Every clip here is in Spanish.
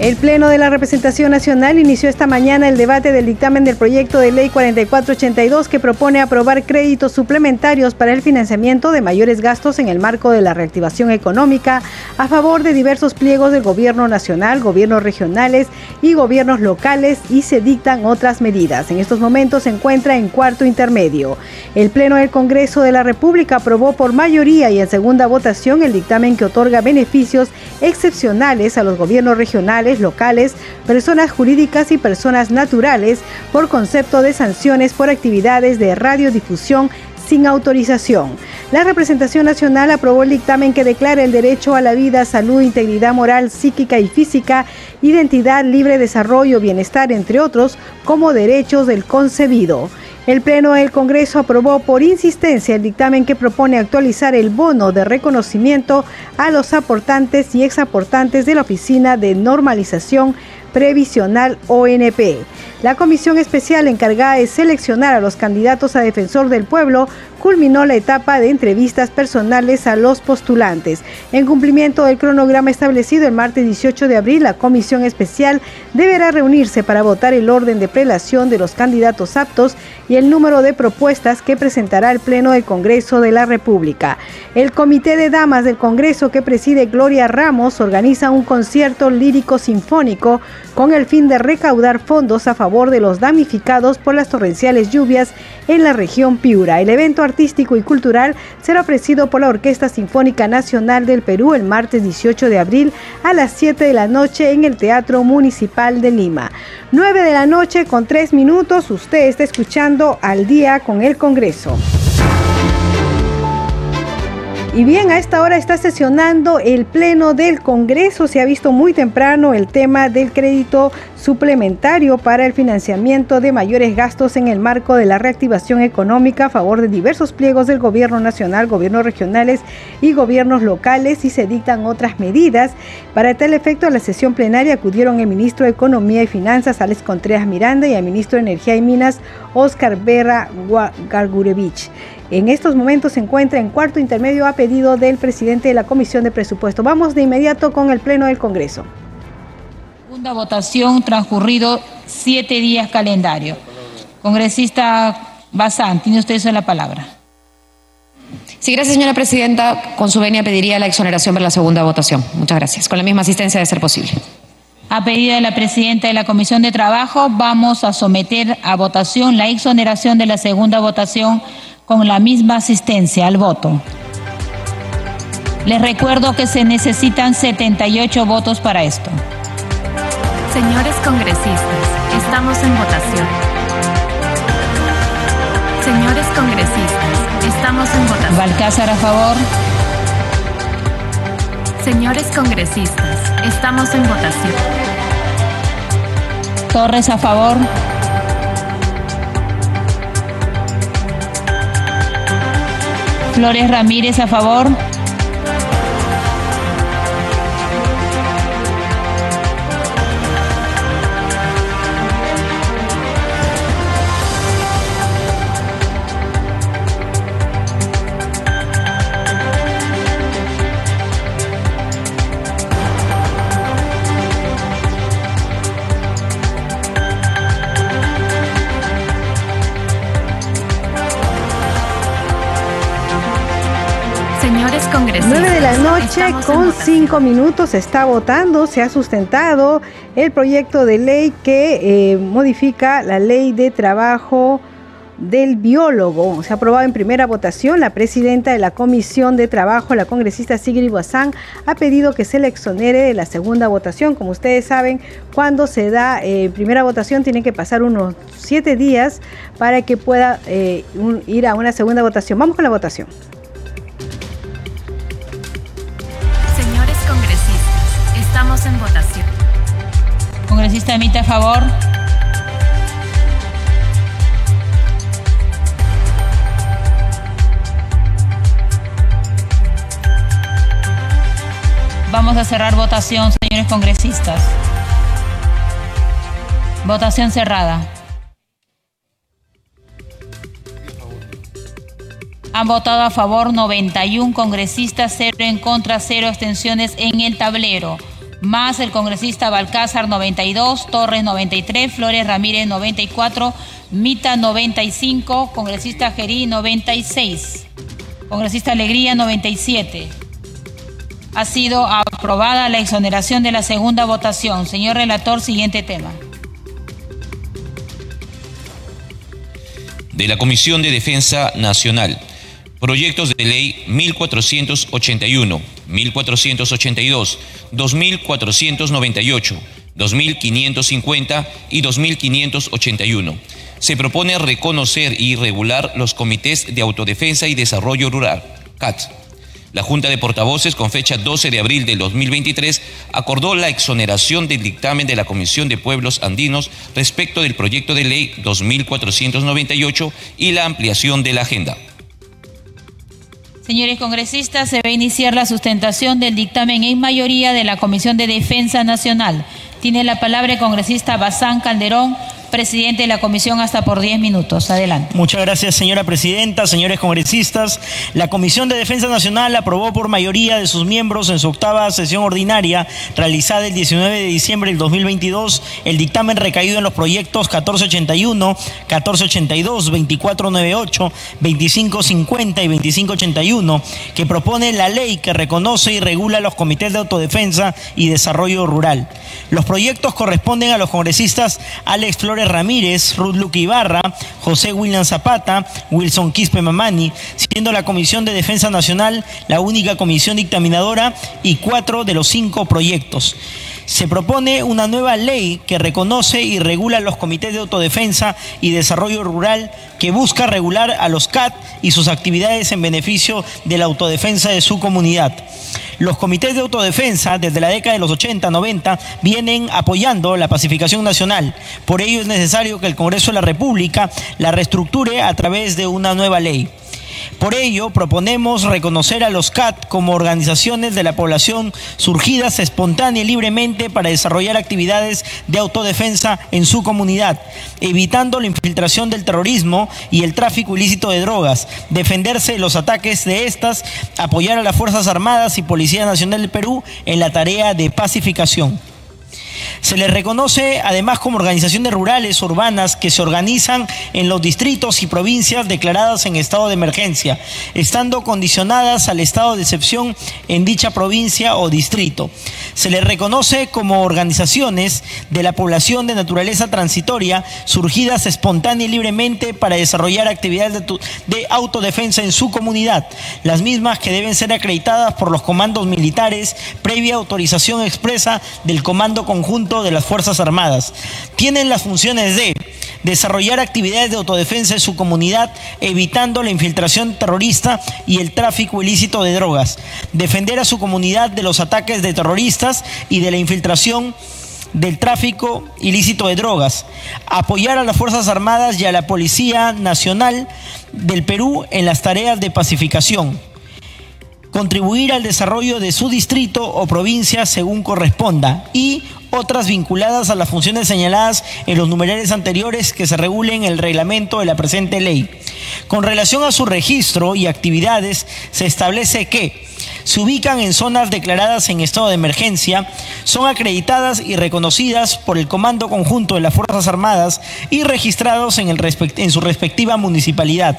El Pleno de la Representación Nacional inició esta mañana el debate del dictamen del proyecto de ley 4482 que propone aprobar créditos suplementarios para el financiamiento de mayores gastos en el marco de la reactivación económica a favor de diversos pliegos del gobierno nacional, gobiernos regionales y gobiernos locales y se dictan otras medidas. En estos momentos se encuentra en cuarto intermedio. El Pleno del Congreso de la República aprobó por mayoría y en segunda votación el dictamen que otorga beneficios excepcionales a los gobiernos regionales locales, personas jurídicas y personas naturales por concepto de sanciones por actividades de radiodifusión sin autorización. La representación nacional aprobó el dictamen que declara el derecho a la vida, salud, integridad moral, psíquica y física, identidad, libre desarrollo, bienestar, entre otros, como derechos del concebido. El Pleno del Congreso aprobó por insistencia el dictamen que propone actualizar el bono de reconocimiento a los aportantes y exaportantes de la Oficina de Normalización Previsional ONP. La comisión especial encargada de seleccionar a los candidatos a defensor del pueblo culminó la etapa de entrevistas personales a los postulantes. En cumplimiento del cronograma establecido el martes 18 de abril, la comisión especial deberá reunirse para votar el orden de prelación de los candidatos aptos y el número de propuestas que presentará el Pleno del Congreso de la República. El Comité de Damas del Congreso que preside Gloria Ramos organiza un concierto lírico sinfónico con el fin de recaudar fondos a favor de los damnificados por las torrenciales lluvias en la región Piura. El evento artístico y cultural será ofrecido por la Orquesta Sinfónica Nacional del Perú el martes 18 de abril a las 7 de la noche en el Teatro Municipal de Lima. 9 de la noche con 3 minutos, usted está escuchando al día con el Congreso. Y bien, a esta hora está sesionando el Pleno del Congreso. Se ha visto muy temprano el tema del crédito suplementario para el financiamiento de mayores gastos en el marco de la reactivación económica a favor de diversos pliegos del gobierno nacional, gobiernos regionales y gobiernos locales y se dictan otras medidas. Para tal efecto, a la sesión plenaria acudieron el ministro de Economía y Finanzas, Alex Contreras Miranda, y el ministro de Energía y Minas, Oscar Berra Gargurevich. En estos momentos se encuentra en cuarto intermedio a pedido del presidente de la Comisión de Presupuesto. Vamos de inmediato con el Pleno del Congreso. Segunda votación, transcurrido siete días calendario. Congresista Bazán, tiene usted eso la palabra. Sí, gracias, señora presidenta. Con su venia pediría la exoneración para la segunda votación. Muchas gracias. Con la misma asistencia de ser posible. A pedido de la presidenta de la Comisión de Trabajo, vamos a someter a votación la exoneración de la segunda votación con la misma asistencia al voto. Les recuerdo que se necesitan 78 votos para esto. Señores congresistas, estamos en votación. Señores congresistas, estamos en votación. Balcázar a favor. Señores congresistas, estamos en votación. Torres a favor. Flores Ramírez a favor. Congresistas. 9 de la noche estamos con votación. 5 minutos se está votando, se ha sustentado el proyecto de ley que eh, modifica la ley de trabajo del biólogo. Se ha aprobado en primera votación. La presidenta de la Comisión de Trabajo, la congresista Sigrid Bazán, ha pedido que se le exonere de la segunda votación. Como ustedes saben, cuando se da eh, primera votación tiene que pasar unos siete días para que pueda eh, ir a una segunda votación. Vamos con la votación. Congresista emite a favor. Vamos a cerrar votación, señores congresistas. Votación cerrada. Han votado a favor 91 congresistas, 0 en contra, 0 abstenciones en el tablero. Más el congresista Balcázar 92, Torres 93, Flores Ramírez 94, Mita 95, congresista Gerí 96, congresista Alegría 97. Ha sido aprobada la exoneración de la segunda votación. Señor relator, siguiente tema. De la Comisión de Defensa Nacional. Proyectos de ley 1481, 1482, 2498, 2550 y 2581. Se propone reconocer y regular los comités de autodefensa y desarrollo rural, CAT la Junta de Portavoces, con fecha 12 de abril del 2023, acordó la exoneración del dictamen de la Comisión de Pueblos Andinos respecto del proyecto de ley 2498 y la ampliación de la agenda. Señores congresistas, se va a iniciar la sustentación del dictamen en mayoría de la Comisión de Defensa Nacional. Tiene la palabra el congresista Bazán Calderón presidente de la comisión, hasta por 10 minutos. Adelante. Muchas gracias, señora presidenta, señores congresistas. La Comisión de Defensa Nacional aprobó por mayoría de sus miembros en su octava sesión ordinaria, realizada el 19 de diciembre del 2022, el dictamen recaído en los proyectos 1481, 1482, 2498, 2550 y 2581, que propone la ley que reconoce y regula los comités de autodefensa y desarrollo rural. Los proyectos corresponden a los congresistas Alex Flores Ramírez, Ruth Luque Ibarra, José William Zapata, Wilson Quispe Mamani, siendo la Comisión de Defensa Nacional la única comisión dictaminadora y cuatro de los cinco proyectos. Se propone una nueva ley que reconoce y regula los comités de autodefensa y desarrollo rural que busca regular a los CAT y sus actividades en beneficio de la autodefensa de su comunidad. Los comités de autodefensa desde la década de los 80-90 vienen apoyando la pacificación nacional. Por ello es necesario que el Congreso de la República la reestructure a través de una nueva ley. Por ello, proponemos reconocer a los CAT como organizaciones de la población surgidas espontánea y libremente para desarrollar actividades de autodefensa en su comunidad, evitando la infiltración del terrorismo y el tráfico ilícito de drogas, defenderse de los ataques de estas, apoyar a las Fuerzas Armadas y Policía Nacional del Perú en la tarea de pacificación. Se les reconoce además como organizaciones rurales urbanas que se organizan en los distritos y provincias declaradas en estado de emergencia, estando condicionadas al estado de excepción en dicha provincia o distrito. Se les reconoce como organizaciones de la población de naturaleza transitoria surgidas espontánea y libremente para desarrollar actividades de, autodefensa en su comunidad, las mismas que deben ser acreditadas por los comandos militares previa autorización expresa del Comando Conjunto de las Fuerzas Armadas. Tienen las funciones de desarrollar actividades de autodefensa en su comunidad, evitando la infiltración terrorista y el tráfico ilícito de drogas, defender a su comunidad de los ataques de terroristas y de la infiltración del tráfico ilícito de drogas, apoyar a las Fuerzas Armadas y a la Policía Nacional del Perú en las tareas de pacificación. Contribuir al desarrollo de su distrito o provincia según corresponda. Y otras vinculadas a las funciones señaladas en los numerales anteriores que se regulen en el reglamento de la presente ley. Con relación a su registro y actividades, se establece que se ubican en zonas declaradas en estado de emergencia, son acreditadas y reconocidas por el Comando Conjunto de las Fuerzas Armadas y registrados en, el en su respectiva municipalidad.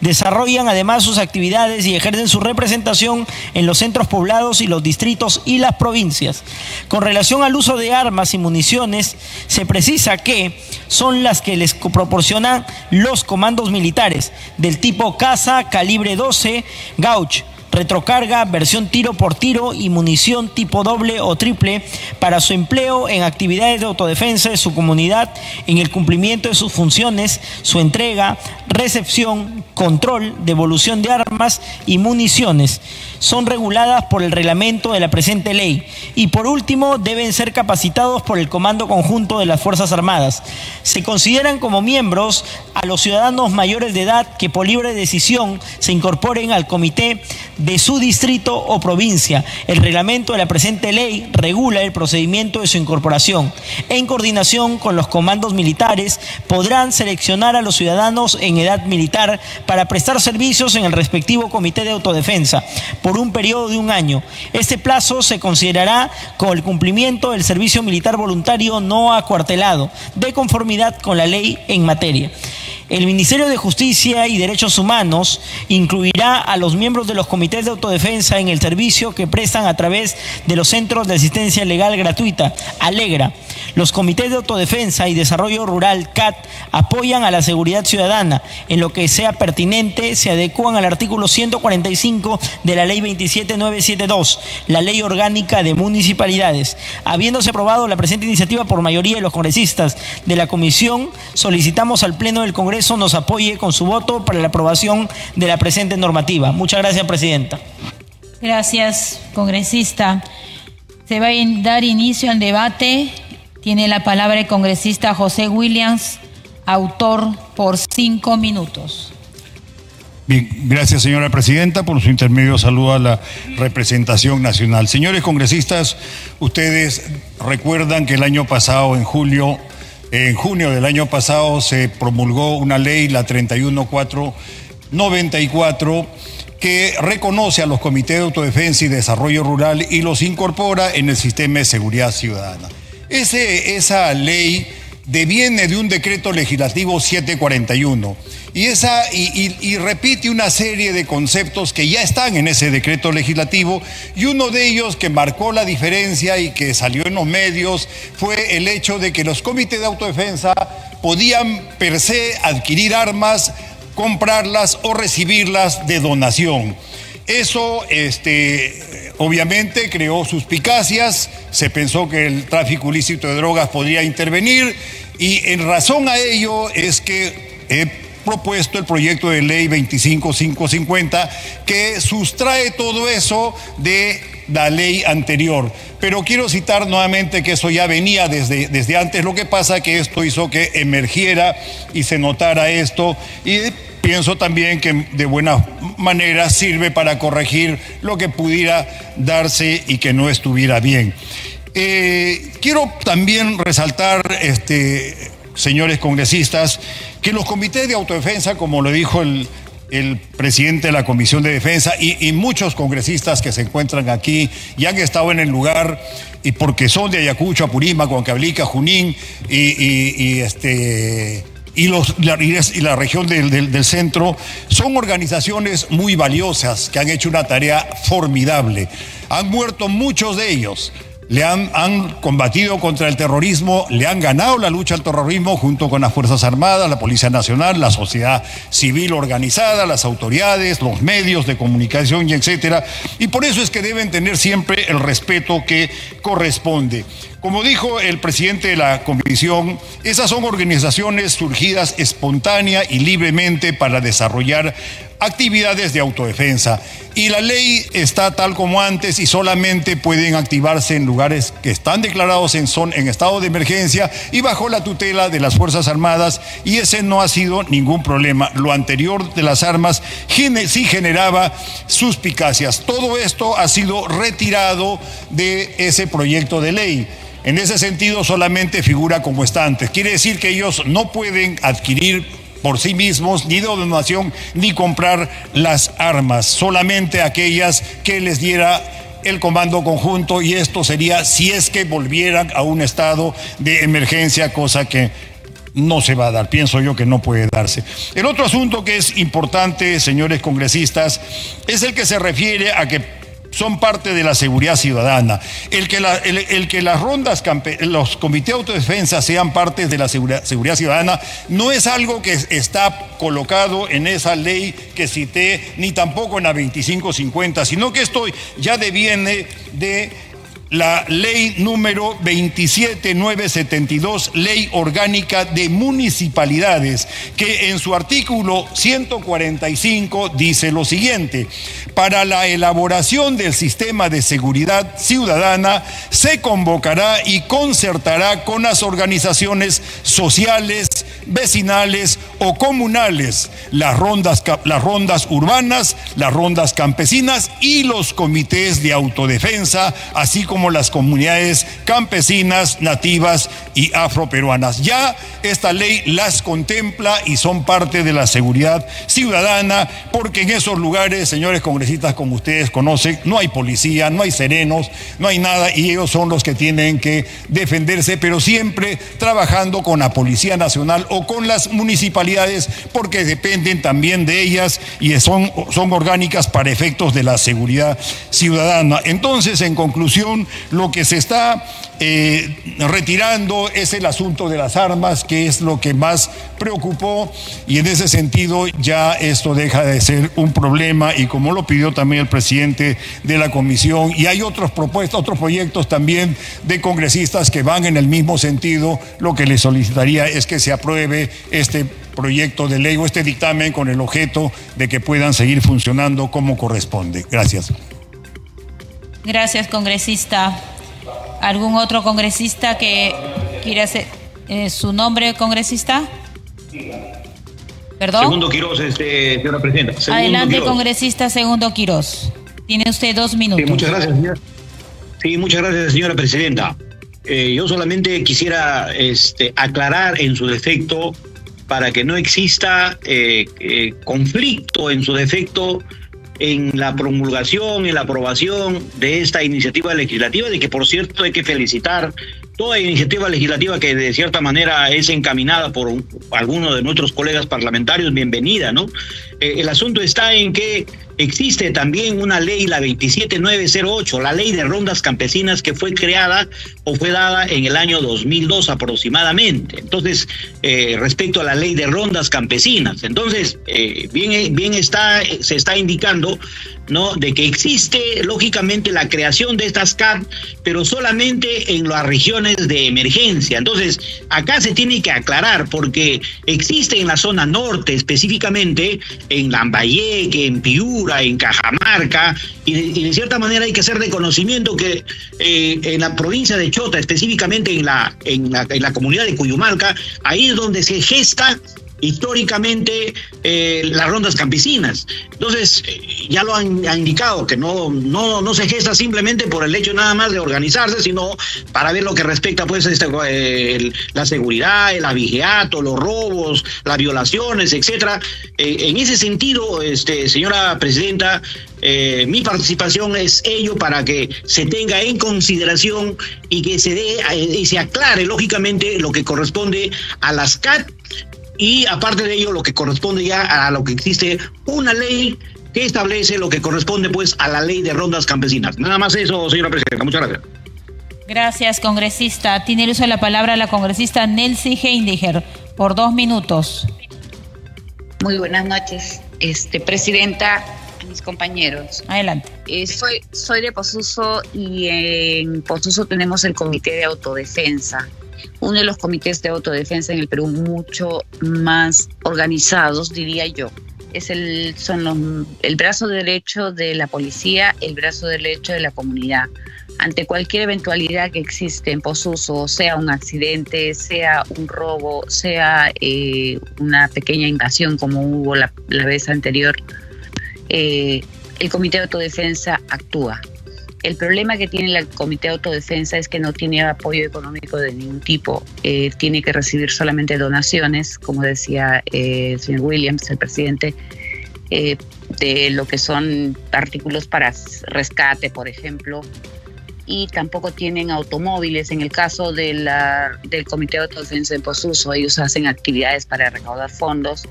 Desarrollan además sus actividades y ejercen su representación en los centros poblados y los distritos y las provincias. Con relación al uso de armas y municiones, se precisa que son las que les proporcionan los comandos militares del tipo Casa, calibre 12, Gauch, retrocarga, versión tiro por tiro y munición tipo doble o triple para su empleo en actividades de autodefensa de su comunidad en el cumplimiento de sus funciones, su entrega, recepción, control, devolución de armas y municiones. Son reguladas por el reglamento de la presente ley y por último deben ser capacitados por el Comando Conjunto de las Fuerzas Armadas. Se consideran como miembros a los ciudadanos mayores de edad que por libre decisión se incorporen al comité de su distrito o provincia. El reglamento de la presente ley regula el procedimiento de su incorporación. En coordinación con los comandos militares podrán seleccionar a los ciudadanos en edad militar para prestar servicios en el respectivo comité de autodefensa por un periodo de un año. Este plazo se considerará con el cumplimiento del servicio militar voluntario no acuartelado, de conformidad con la ley en materia. El Ministerio de Justicia y Derechos Humanos incluirá a los miembros de los comités de autodefensa en el servicio que prestan a través de los centros de asistencia legal gratuita, Alegra. Los comités de autodefensa y desarrollo rural, CAT, apoyan a la seguridad ciudadana. En lo que sea pertinente, se adecuan al artículo 145 de la Ley 27972, la Ley Orgánica de Municipalidades. Habiéndose aprobado la presente iniciativa por mayoría de los congresistas de la Comisión, solicitamos al Pleno del Congreso nos apoye con su voto para la aprobación de la presente normativa. Muchas gracias, Presidenta. Gracias, congresista. Se va a dar inicio al debate. Tiene la palabra el congresista José Williams, autor por cinco minutos. Bien, gracias señora presidenta. Por su intermedio saludo a la representación nacional. Señores congresistas, ustedes recuerdan que el año pasado, en julio, en junio del año pasado se promulgó una ley, la 31494, que reconoce a los comités de autodefensa y desarrollo rural y los incorpora en el sistema de seguridad ciudadana. Esa ley deviene de un decreto legislativo 741 y, esa, y, repite una serie de conceptos que ya están en ese decreto legislativo y uno de ellos que marcó la diferencia y que salió en los medios fue el hecho de que los comités de autodefensa podían per se adquirir armas, comprarlas o recibirlas de donación. Eso este, obviamente creó suspicacias, se pensó que el tráfico ilícito de drogas podría intervenir y en razón a ello es que propuesto el proyecto de ley 25550 que sustrae todo eso de la ley anterior. Pero quiero citar nuevamente que eso ya venía desde, desde antes. Lo que pasa que esto hizo que emergiera y se notara esto. Y pienso también que de buena manera sirve para corregir lo que pudiera darse y que no estuviera bien. Eh, quiero también resaltar, este, señores congresistas, que los comités de autodefensa, como lo dijo el, presidente de la Comisión de Defensa y, muchos congresistas que se encuentran aquí y han estado en el lugar y porque son de Ayacucho, Apurímac, Huancablica, Junín y, este y, la, región del, centro son organizaciones muy valiosas que han hecho una tarea formidable. Han muerto muchos de ellos le han, han, combatido contra el terrorismo, le han ganado la lucha al terrorismo junto con las Fuerzas Armadas, la Policía Nacional, la sociedad civil organizada, las autoridades, los medios de comunicación y etcétera. Y por eso es que deben tener siempre el respeto que corresponde. Como dijo el presidente de la comisión, esas son organizaciones surgidas espontánea y libremente para desarrollar actividades de autodefensa. Y la ley está tal como antes y solamente pueden activarse en lugares que están declarados en, son, en estado de emergencia y bajo la tutela de las Fuerzas Armadas y ese no ha sido ningún problema. Lo anterior de las armas sí generaba suspicacias. Todo esto ha sido retirado de ese proyecto de ley. En ese sentido solamente figura como está antes. Quiere decir que ellos no pueden adquirir por sí mismos, ni de donación, ni comprar las armas, solamente aquellas que les diera el comando conjunto y esto sería si es que volvieran a un estado de emergencia, cosa que no se va a dar, pienso yo que no puede darse. El otro asunto que es importante, señores congresistas, es el que se refiere a que son parte de la seguridad ciudadana. El que, el, que las rondas, los comités de autodefensa sean parte de la seguridad, seguridad, ciudadana no es algo que está colocado en esa ley que cité, ni tampoco en la 2550, sino que esto ya deviene de la ley número 27972, ley orgánica de municipalidades, que en su artículo 145 dice lo siguiente, para la elaboración del sistema de seguridad ciudadana se convocará y concertará con las organizaciones sociales, vecinales o comunales, las rondas, las rondas urbanas, las rondas campesinas y los comités de autodefensa, así como como las comunidades campesinas, nativas y afroperuanas. Ya esta ley las contempla y son parte de la seguridad ciudadana, porque en esos lugares, señores congresistas, como ustedes conocen, no hay policía, no hay serenos, no hay nada, y ellos son los que tienen que defenderse, pero siempre trabajando con la Policía Nacional o con las municipalidades, porque dependen también de ellas y son, son orgánicas para efectos de la seguridad ciudadana. Entonces, en conclusión, lo que se está eh, retirando es el asunto de las armas, que es lo que más preocupó y en ese sentido ya esto deja de ser un problema y como lo pidió también el presidente de la comisión y hay otros propuestas, otros proyectos también de congresistas que van en el mismo sentido, lo que le solicitaría es que se apruebe este proyecto de ley o este dictamen con el objeto de que puedan seguir funcionando como corresponde. Gracias. Gracias, congresista. ¿Algún otro congresista que quiera hacer eh, su nombre, congresista? ¿Perdón? Segundo Quiroz, este, señora presidenta. Adelante, congresista Segundo Quiroz. Tiene usted dos minutos. Sí, muchas gracias, señora. Sí, muchas gracias, señora presidenta. Eh, yo solamente quisiera este, aclarar en su defecto, para que no exista eh, conflicto en su defecto en la promulgación, en la aprobación de esta iniciativa legislativa, de que por cierto hay que felicitar toda iniciativa legislativa que de cierta manera es encaminada por algunos de nuestros colegas parlamentarios, bienvenida, ¿no? Eh, el asunto está en que existe también una ley, la 27908, la ley de rondas campesinas que fue creada o fue dada en el año 2002 aproximadamente. Entonces, eh, respecto a la ley de rondas campesinas, entonces, eh, bien, bien está, se está indicando ¿no? De que existe, lógicamente, la creación de estas CAP, pero solamente en las regiones de emergencia. Entonces, acá se tiene que aclarar, porque existe en la zona norte, específicamente en Lambayeque, en Piura, en Cajamarca, y de, cierta manera hay que hacer reconocimiento que eh, en la provincia de Chota, específicamente en la, en la, en la comunidad de Cuyumalca, ahí es donde se gesta históricamente eh, las rondas campesinas. Entonces, eh, ya lo han, indicado, que no, no, no se gesta simplemente por el hecho nada más de organizarse, sino para ver lo que respecta pues este, eh, la seguridad, el abigeato, los robos, las violaciones, etcétera. en ese sentido, este, señora presidenta, mi participación es ello para que se tenga en consideración y que se dé y se aclare lógicamente lo que corresponde a las CAT y aparte de ello lo que corresponde ya a lo que existe una ley que establece lo que corresponde pues a la ley de rondas campesinas. Nada más eso, señora presidenta. Muchas gracias. Gracias, congresista. Tiene el uso de la palabra la congresista Nelsie Heindiger por dos minutos. Muy buenas noches, este, presidenta, mis compañeros. Adelante. Eh, soy, soy de Posuso y en Posuso tenemos el Comité de Autodefensa uno de los comités de autodefensa en el Perú mucho más organizados, diría yo. Es el, son el brazo derecho de la policía, el brazo derecho de la comunidad. Ante cualquier eventualidad que existe en Posuso, sea un accidente, sea un robo, sea eh, una pequeña invasión como hubo la, vez anterior, eh, el Comité de Autodefensa actúa. El problema que tiene el Comité de Autodefensa es que no tiene apoyo económico de ningún tipo. Eh, tiene que recibir solamente donaciones, como decía eh, el señor Williams, el presidente, eh, de lo que son artículos para rescate, por ejemplo, y tampoco tienen automóviles. En el caso de la, del Comité de Autodefensa en Posuso, ellos hacen actividades para recaudar fondos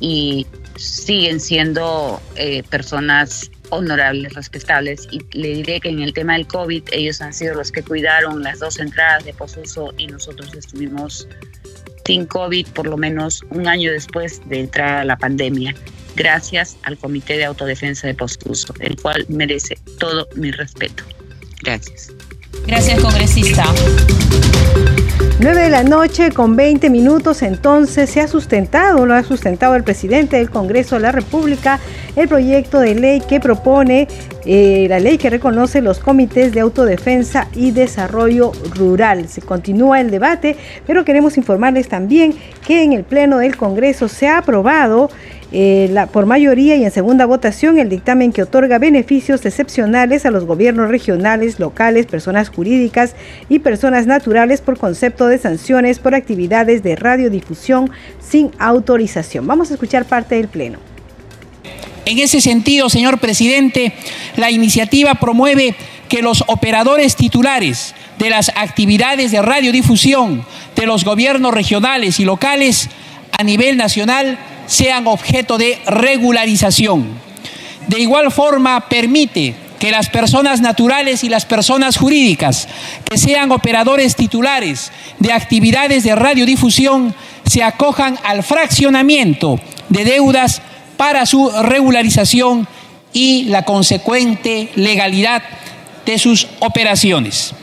y siguen siendo personas honorables, respetables. Y le diré que en el tema del COVID, ellos han sido los que cuidaron las dos entradas de posuso y nosotros estuvimos sin COVID por lo menos un año después de entrar a la pandemia, gracias al Comité de Autodefensa de Posuso, el cual merece todo mi respeto. Gracias. Gracias, congresista. 9 de la noche con 20 minutos, entonces se ha sustentado, lo ha sustentado el presidente del Congreso de la República, el proyecto de ley que propone eh, la ley que reconoce los comités de autodefensa y desarrollo rural. Se continúa el debate, pero queremos informarles también que en el Pleno del Congreso se ha aprobado eh, por mayoría y en segunda votación el dictamen que otorga beneficios excepcionales a los gobiernos regionales, locales, personas jurídicas y personas naturales por concepto de sanciones por actividades de radiodifusión sin autorización. Vamos a escuchar parte del Pleno. En ese sentido, señor presidente, la iniciativa promueve que los operadores titulares de las actividades de radiodifusión de los gobiernos regionales y locales a nivel nacional sean objeto de regularización. De igual forma, permite que las personas naturales y las personas jurídicas que sean operadores titulares de actividades de radiodifusión se acojan al fraccionamiento de deudas para su regularización y la consecuente legalidad de sus operaciones.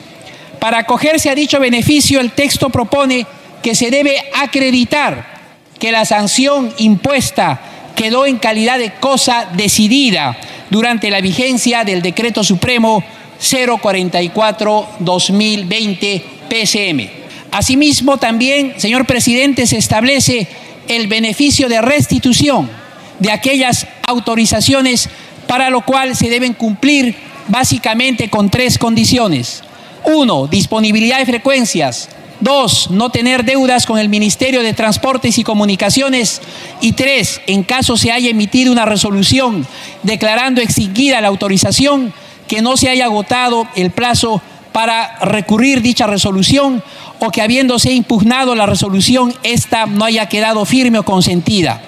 Para acogerse a dicho beneficio, el texto propone que se debe acreditar que la sanción impuesta quedó en calidad de cosa decidida durante la vigencia del Decreto Supremo 044-2020 PSM. Asimismo, también, señor presidente, se establece el beneficio de restitución de aquellas autorizaciones para lo cual se deben cumplir básicamente con tres condiciones. Uno, disponibilidad de frecuencias. Dos, no tener deudas con el Ministerio de Transportes y Comunicaciones. Y tres, en caso se haya emitido una resolución declarando extinguida la autorización, que no se haya agotado el plazo para recurrir dicha resolución o que habiéndose impugnado la resolución, esta no haya quedado firme o consentida.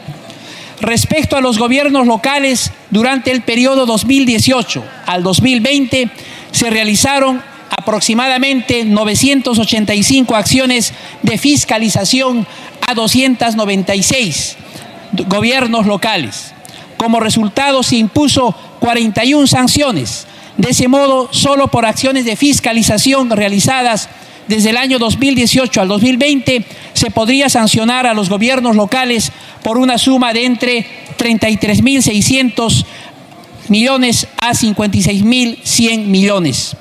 Respecto a los gobiernos locales, durante el periodo 2018 al 2020 se realizaron aproximadamente 985 acciones de fiscalización a 296 gobiernos locales. Como resultado se impuso 41 sanciones. De ese modo, solo por acciones de fiscalización realizadas desde el año 2018 al 2020 se podría sancionar a los gobiernos locales por una suma de entre 33.600 millones a 56.100 millones.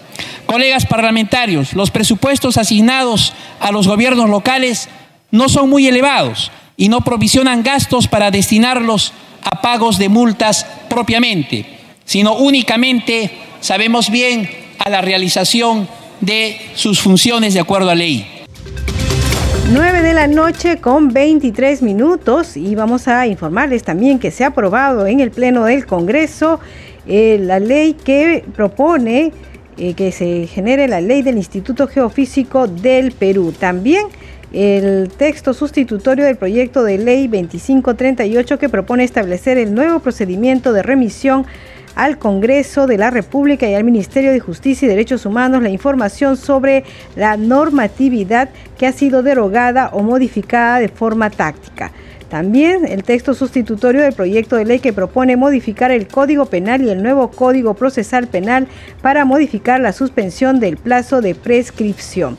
Colegas parlamentarios, los presupuestos asignados a los gobiernos locales no son muy elevados y no provisionan gastos para destinarlos a pagos de multas propiamente, sino únicamente, sabemos bien, a la realización de sus funciones de acuerdo a ley. 9 de la noche con 23 minutos y vamos a informarles también que se ha aprobado en el Pleno del Congreso eh, la ley que propone eh, que se genere la ley del Instituto Geofísico del Perú. También el texto sustitutorio del proyecto de ley 2538 que propone establecer el nuevo procedimiento de remisión al Congreso de la República y al Ministerio de Justicia y Derechos Humanos la información sobre la normatividad que ha sido derogada o modificada de forma táctica. También el texto sustitutorio del proyecto de ley que propone modificar el Código Penal y el nuevo Código Procesal Penal para modificar la suspensión del plazo de prescripción.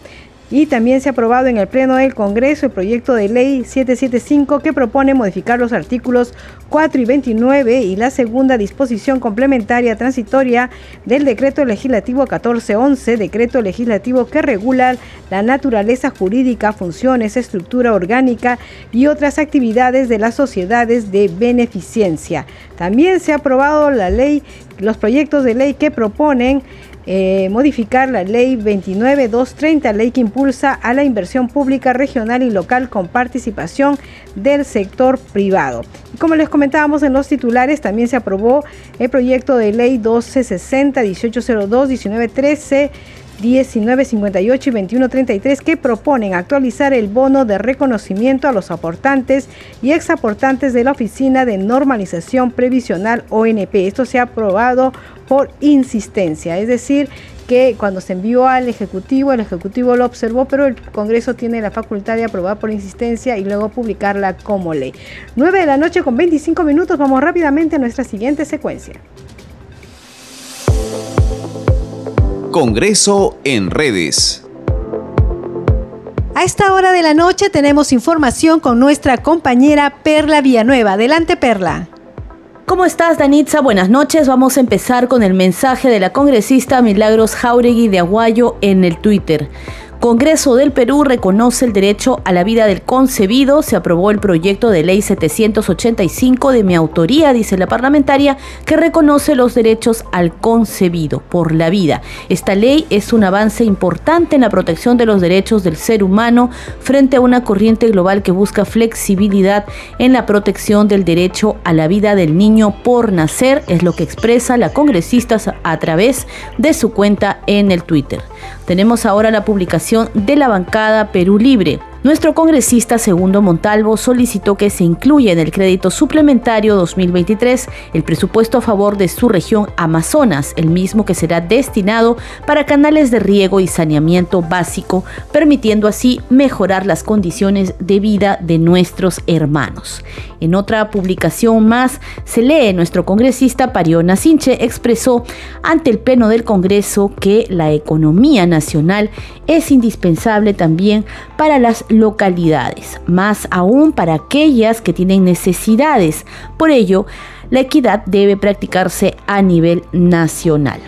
Y también se ha aprobado en el Pleno del Congreso el proyecto de ley 775 que propone modificar los artículos 4 y 29 y la segunda disposición complementaria transitoria del decreto legislativo 1411, decreto legislativo que regula la naturaleza jurídica, funciones, estructura orgánica y otras actividades de las sociedades de beneficencia. También se ha aprobado la ley, los proyectos de ley que proponen eh, modificar la ley 29230, ley que impulsa a la inversión pública regional y local con participación del sector privado. Y como les comentábamos en los titulares, también se aprobó el proyecto de ley 1260, 1802, 1913 1958 y 2133 que proponen actualizar el bono de reconocimiento a los aportantes y exaportantes de la Oficina de Normalización Previsional ONP. Esto se ha aprobado por insistencia, es decir, que cuando se envió al Ejecutivo, el Ejecutivo lo observó, pero el Congreso tiene la facultad de aprobar por insistencia y luego publicarla como ley. 9 de la noche con 25 minutos, vamos rápidamente a nuestra siguiente secuencia. Congreso en redes. A esta hora de la noche tenemos información con nuestra compañera Perla Villanueva. Adelante, Perla. ¿Cómo estás, Danitza? Buenas noches. Vamos a empezar con el mensaje de la congresista Milagros Jauregui de Aguayo en el Twitter. Congreso del Perú reconoce el derecho a la vida del concebido. Se aprobó el proyecto de ley 785 de mi autoría, dice la parlamentaria, que reconoce los derechos al concebido por la vida. Esta ley es un avance importante en la protección de los derechos del ser humano frente a una corriente global que busca flexibilidad en la protección del derecho a la vida del niño por nacer, es lo que expresa la congresista a través de su cuenta en el Twitter. Tenemos ahora la publicación de la bancada Perú Libre. Nuestro congresista Segundo Montalvo solicitó que se incluya en el crédito suplementario 2023 el presupuesto a favor de su región Amazonas, el mismo que será destinado para canales de riego y saneamiento básico, permitiendo así mejorar las condiciones de vida de nuestros hermanos. En otra publicación más se lee nuestro congresista Pariona Sinche expresó ante el Pleno del Congreso que la economía nacional es indispensable también para las localidades, más aún para aquellas que tienen necesidades. Por ello, la equidad debe practicarse a nivel nacional.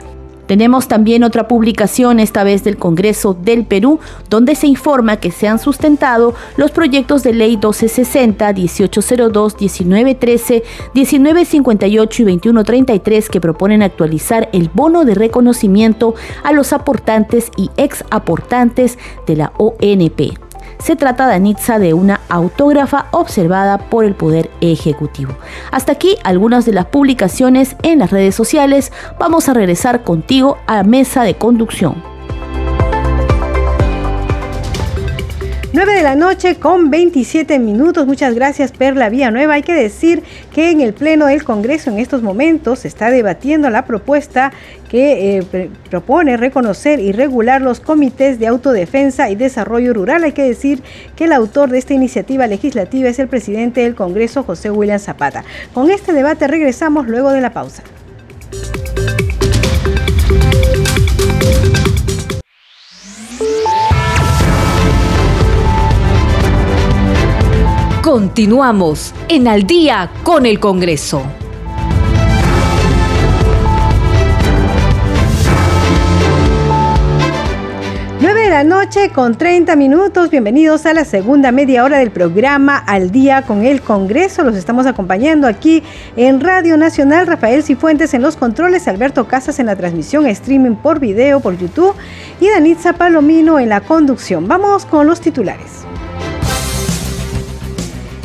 Tenemos también otra publicación, esta vez del Congreso del Perú, donde se informa que se han sustentado los proyectos de ley 1260, 1802, 1913, 1958 y 2133 que proponen actualizar el bono de reconocimiento a los aportantes y ex aportantes de la ONP. Se trata, de Anitza de una autógrafa observada por el Poder Ejecutivo. Hasta aquí algunas de las publicaciones en las redes sociales. Vamos a regresar contigo a mesa de conducción. 9 de la noche con 27 minutos. Muchas gracias, Perla Villanueva. Hay que decir que en el Pleno del Congreso en estos momentos se está debatiendo la propuesta que eh, propone reconocer y regular los comités de autodefensa y desarrollo rural. Hay que decir que el autor de esta iniciativa legislativa es el presidente del Congreso, José William Zapata. Con este debate regresamos luego de la pausa. Continuamos en Al día con el Congreso. la noche con 30 minutos. Bienvenidos a la segunda media hora del programa Al Día con el Congreso. Los estamos acompañando aquí en Radio Nacional. Rafael Cifuentes en los controles, Alberto Casas en la transmisión streaming por video por YouTube y Danitza Palomino en la conducción. Vamos con los titulares.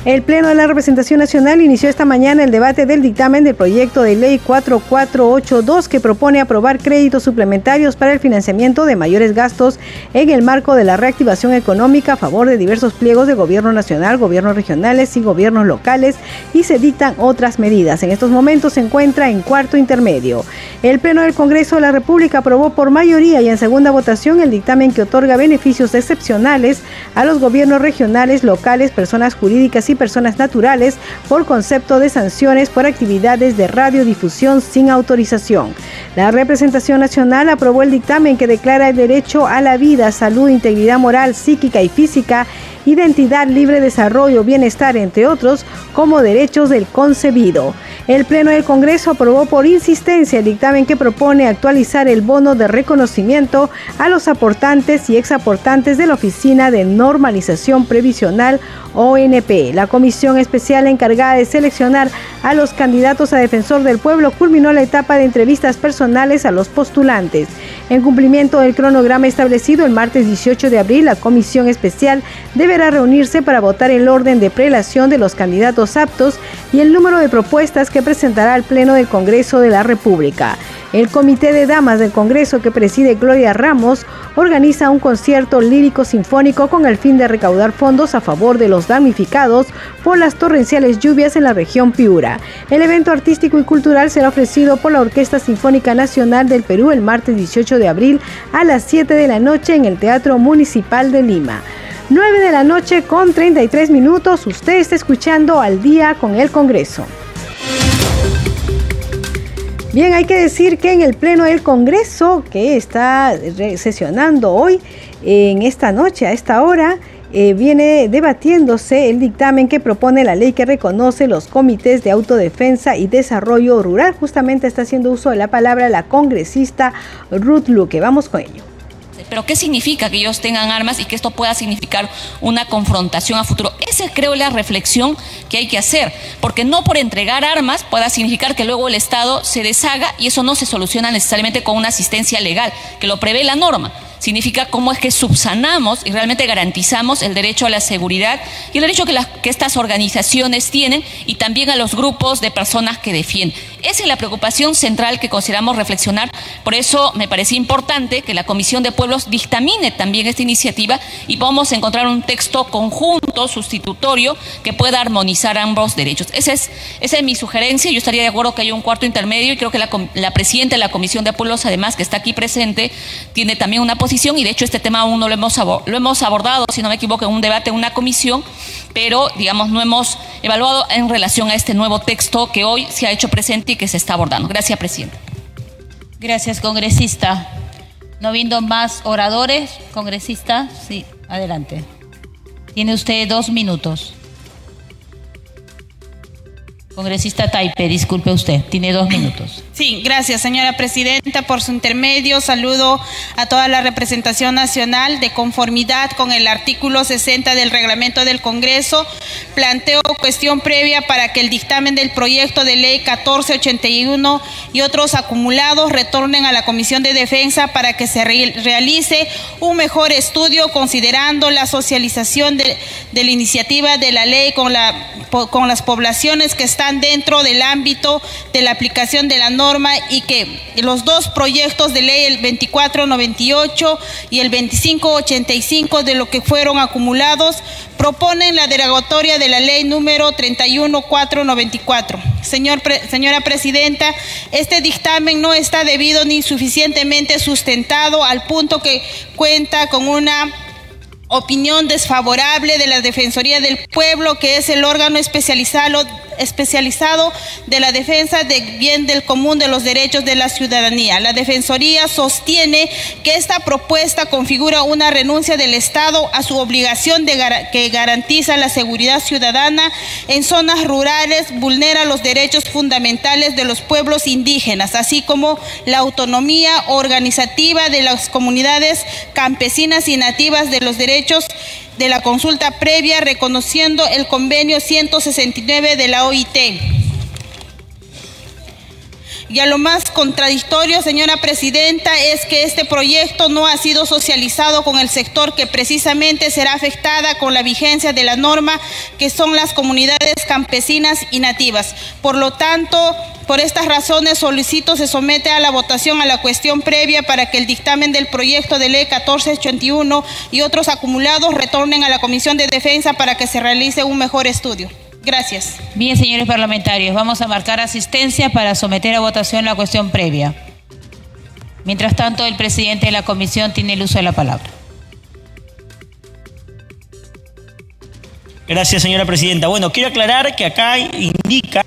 El Pleno de la Representación Nacional inició esta mañana el debate del dictamen del proyecto de ley 4482 que propone aprobar créditos suplementarios para el financiamiento de mayores gastos en el marco de la reactivación económica a favor de diversos pliegos de gobierno nacional, gobiernos regionales y gobiernos locales y se dictan otras medidas. En estos momentos se encuentra en cuarto intermedio. El Pleno del Congreso de la República aprobó por mayoría y en segunda votación el dictamen que otorga beneficios excepcionales a los gobiernos regionales, locales, personas jurídicas y personas naturales por concepto de sanciones por actividades de radiodifusión sin autorización. La representación nacional aprobó el dictamen que declara el derecho a la vida, salud, integridad moral, psíquica y física identidad, libre desarrollo, bienestar, entre otros, como derechos del concebido. El Pleno del Congreso aprobó por insistencia el dictamen que propone actualizar el bono de reconocimiento a los aportantes y exaportantes de la Oficina de Normalización Previsional ONP. La comisión especial encargada de seleccionar a los candidatos a defensor del pueblo culminó la etapa de entrevistas personales a los postulantes. En cumplimiento del cronograma establecido el martes 18 de abril, la comisión especial deberá reunirse para votar el orden de prelación de los candidatos aptos y el número de propuestas que presentará al Pleno del Congreso de la República. El Comité de Damas del Congreso que preside Gloria Ramos organiza un concierto lírico sinfónico con el fin de recaudar fondos a favor de los damnificados por las torrenciales lluvias en la región Piura. El evento artístico y cultural será ofrecido por la Orquesta Sinfónica Nacional del Perú el martes 18 de abril a las 7 de la noche en el Teatro Municipal de Lima. 9 de la noche con 33 minutos, usted está escuchando al día con el Congreso. Bien, hay que decir que en el Pleno del Congreso, que está sesionando hoy, en esta noche, a esta hora, eh, viene debatiéndose el dictamen que propone la ley que reconoce los comités de autodefensa y desarrollo rural. Justamente está haciendo uso de la palabra la congresista Ruth Luque. Vamos con ello. Pero ¿qué significa que ellos tengan armas y que esto pueda significar una confrontación a futuro? Esa creo la reflexión que hay que hacer, porque no por entregar armas pueda significar que luego el Estado se deshaga y eso no se soluciona necesariamente con una asistencia legal, que lo prevé la norma significa cómo es que subsanamos y realmente garantizamos el derecho a la seguridad y el derecho que, estas organizaciones tienen y también a los grupos de personas que defienden. Esa es la preocupación central que consideramos reflexionar. Por eso me parece importante que la Comisión de Pueblos dictamine también esta iniciativa y podamos encontrar un texto conjunto, sustitutorio, que pueda armonizar ambos derechos. Esa es, esa es mi sugerencia. Yo estaría de acuerdo que haya un cuarto intermedio y creo que la, presidenta de la Comisión de Pueblos, además, que está aquí presente, tiene también una posición y de hecho este tema aún no lo hemos, lo hemos abordado, si no me equivoco, en un debate en una comisión, pero digamos no hemos evaluado en relación a este nuevo texto que hoy se ha hecho presente que se está abordando. Gracias, Presidenta. Gracias, congresista. No viendo más oradores, congresista, sí, adelante. Tiene usted dos minutos. Congresista Taipe, disculpe usted, tiene dos minutos. Sí, gracias señora presidenta por su intermedio. Saludo a toda la representación nacional de conformidad con el artículo 60 del reglamento del Congreso. Planteo cuestión previa para que el dictamen del proyecto de ley 1481 y otros acumulados retornen a la Comisión de Defensa para que se realice un mejor estudio considerando la socialización de, la iniciativa de la ley con las poblaciones que están dentro del ámbito de la aplicación de la norma y que los dos proyectos de ley, el 2498 y el 2585 de lo que fueron acumulados, proponen la derogatoria de la ley número 31494. Señor, señora Presidenta, este dictamen no está debido ni suficientemente sustentado al punto que cuenta con una opinión desfavorable de la Defensoría del Pueblo, que es el órgano especializado especializado de la defensa del bien del común de los derechos de la ciudadanía. La Defensoría sostiene que esta propuesta configura una renuncia del Estado a su obligación de que garantiza la seguridad ciudadana en zonas rurales, vulnera los derechos fundamentales de los pueblos indígenas, así como la autonomía organizativa de las comunidades campesinas y nativas de los derechos de la consulta previa reconociendo el convenio 169 de la OIT. Y a lo más contradictorio, señora presidenta, es que este proyecto no ha sido socializado con el sector que precisamente será afectada con la vigencia de la norma, que son las comunidades campesinas y nativas. Por lo tanto, por estas razones solicito se somete a la votación a la cuestión previa para que el dictamen del proyecto de ley 1481 y otros acumulados retornen a la Comisión de Defensa para que se realice un mejor estudio. Gracias. Bien, señores parlamentarios, vamos a marcar asistencia para someter a votación la cuestión previa. Mientras tanto, el presidente de la comisión tiene el uso de la palabra. Gracias, señora presidenta. Bueno, quiero aclarar que acá indica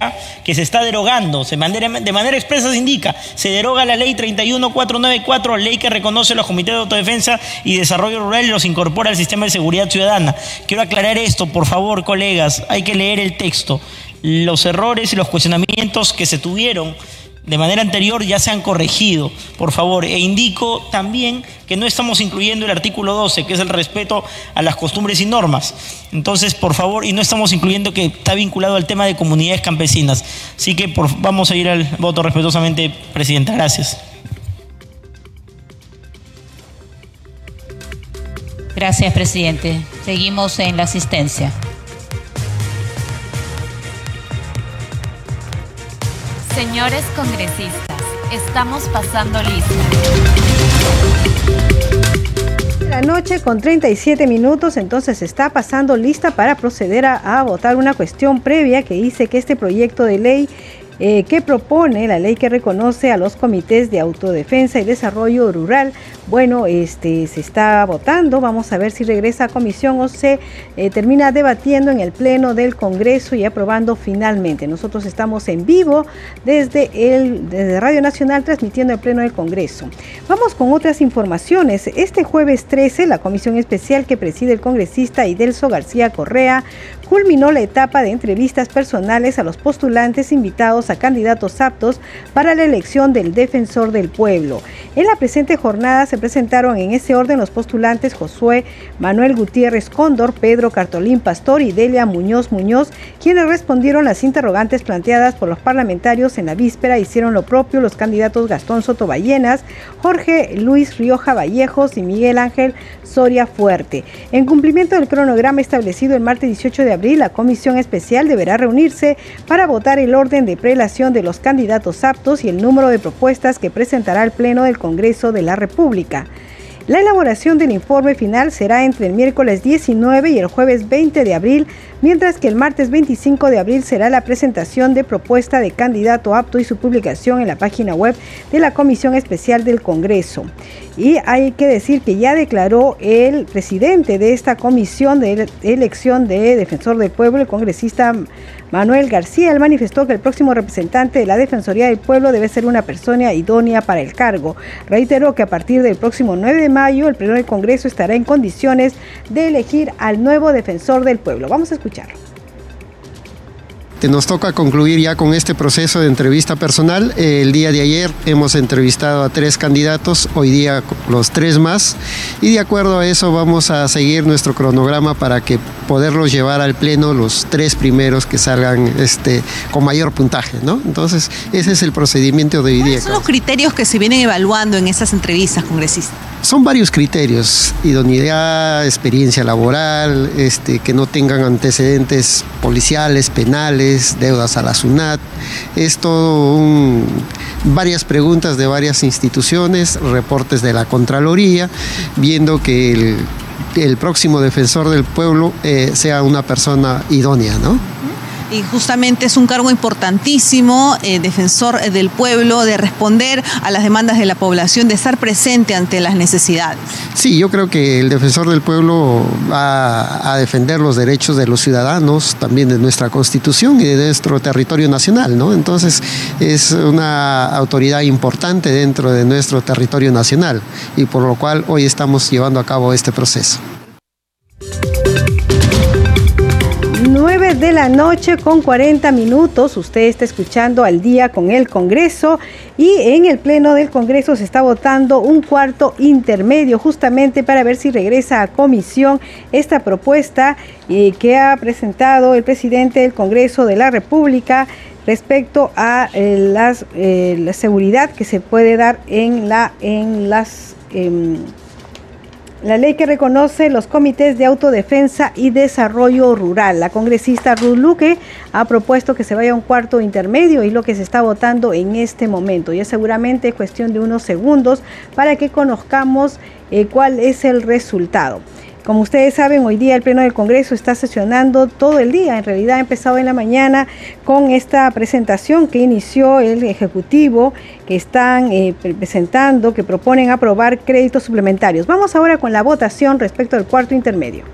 que se está derogando, de manera expresa se indica, se deroga la ley 31494, ley que reconoce los comités de autodefensa y desarrollo rural y los incorpora al sistema de seguridad ciudadana. Quiero aclarar esto, por favor, colegas, hay que leer el texto. Los errores y los cuestionamientos que se tuvieron de manera anterior ya se han corregido, por favor. E indico también que no estamos incluyendo el artículo 12, que es el respeto a las costumbres y normas. Entonces, por favor, y no estamos incluyendo que está vinculado al tema de comunidades campesinas. Así que por, vamos a ir al voto respetuosamente, Presidenta. Gracias. Gracias, presidente. Seguimos en la asistencia. Señores congresistas, estamos pasando lista. La noche con 37 minutos, entonces está pasando lista para proceder a, a votar una cuestión previa que dice que este proyecto de ley eh, que propone la ley que reconoce a los comités de autodefensa y desarrollo rural. Bueno, este se está votando, vamos a ver si regresa a comisión o se eh, termina debatiendo en el pleno del Congreso y aprobando finalmente. Nosotros estamos en vivo desde el desde Radio Nacional transmitiendo el pleno del Congreso. Vamos con otras informaciones. Este jueves 13, la comisión especial que preside el congresista Idelso García Correa culminó la etapa de entrevistas personales a los postulantes invitados a candidatos aptos para la elección del defensor del pueblo. En la presente jornada se presentaron en ese orden los postulantes Josué Manuel Gutiérrez Cóndor, Pedro Cartolín Pastor y Delia Muñoz Muñoz, quienes respondieron las interrogantes planteadas por los parlamentarios en la víspera. Hicieron lo propio los candidatos Gastón Soto Ballenas, Jorge Luis Rioja Vallejos y Miguel Ángel Soria Fuerte. En cumplimiento del cronograma establecido el martes 18 de abril, la comisión especial deberá reunirse para votar el orden de prelación de los candidatos aptos y el número de propuestas que presentará el Pleno del Congreso de la República. La elaboración del informe final será entre el miércoles 19 y el jueves 20 de abril, mientras que el martes 25 de abril será la presentación de propuesta de candidato apto y su publicación en la página web de la Comisión Especial del Congreso. Y hay que decir que ya declaró el presidente de esta comisión de elección de defensor del pueblo, el congresista Manuel García, manifestó que el próximo representante de la Defensoría del Pueblo debe ser una persona idónea para el cargo. Reiteró que a partir del próximo 9 de mayo el Pleno del Congreso estará en condiciones de elegir al nuevo defensor del pueblo. Vamos a escucharlo. Nos toca concluir ya con este proceso de entrevista personal. El día de ayer hemos entrevistado a tres candidatos, hoy día los tres más, y de acuerdo a eso vamos a seguir nuestro cronograma para que poderlos llevar al pleno los tres primeros que salgan este, con mayor puntaje, ¿no? Entonces, ese es el procedimiento de hoy día. ¿Cuáles son los criterios que se vienen evaluando en esas entrevistas, congresistas? Son varios criterios, idoneidad, experiencia laboral, este, que no tengan antecedentes policiales, penales, deudas a la SUNAT. Es todo varias preguntas de varias instituciones, reportes de la Contraloría, viendo que el, el próximo defensor del pueblo eh, sea una persona idónea, ¿no? Y justamente es un cargo importantísimo, eh, defensor del pueblo, de responder a las demandas de la población, de estar presente ante las necesidades. Sí, yo creo que el defensor del pueblo va a defender los derechos de los ciudadanos, también de nuestra constitución y de nuestro territorio nacional, ¿no? Entonces es una autoridad importante dentro de nuestro territorio nacional y por lo cual hoy estamos llevando a cabo este proceso. 9 de la noche con 40 minutos. Usted está escuchando al día con el Congreso y en el Pleno del Congreso se está votando un cuarto intermedio justamente para ver si regresa a comisión esta propuesta eh, que ha presentado el presidente del Congreso de la República respecto a eh, eh, la seguridad que se puede dar en, la, en las... La ley que reconoce los comités de autodefensa y desarrollo rural. La congresista Ruth Luque ha propuesto que se vaya a un cuarto intermedio y lo que se está votando en este momento. Y es seguramente cuestión de unos segundos para que conozcamos eh, cuál es el resultado. Como ustedes saben, hoy día el Pleno del Congreso está sesionando todo el día. En realidad ha empezado en la mañana con esta presentación que inició el Ejecutivo, que están eh, presentando, que proponen aprobar créditos suplementarios. Vamos ahora con la votación respecto al cuarto intermedio.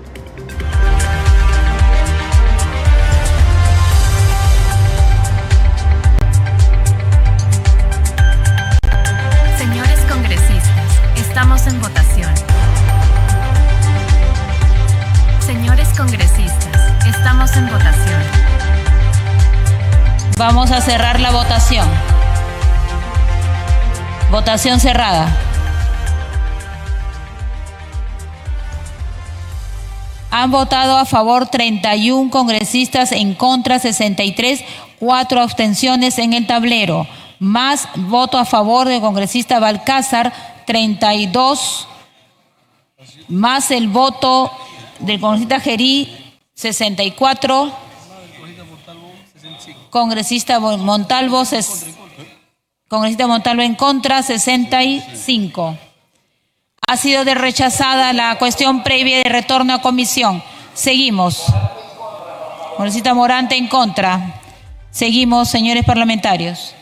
Vamos a cerrar la votación. Votación cerrada. Han votado a favor 31 congresistas, en contra 63, cuatro abstenciones en el tablero. Más voto a favor del congresista Balcázar, 32 más el voto del congresista Gerí, 64. Congresista Montalvo, congresista Montalvo en contra, 65. Ha sido rechazada la cuestión previa de retorno a comisión. Seguimos. Congresista Morante en contra. Seguimos, señores parlamentarios.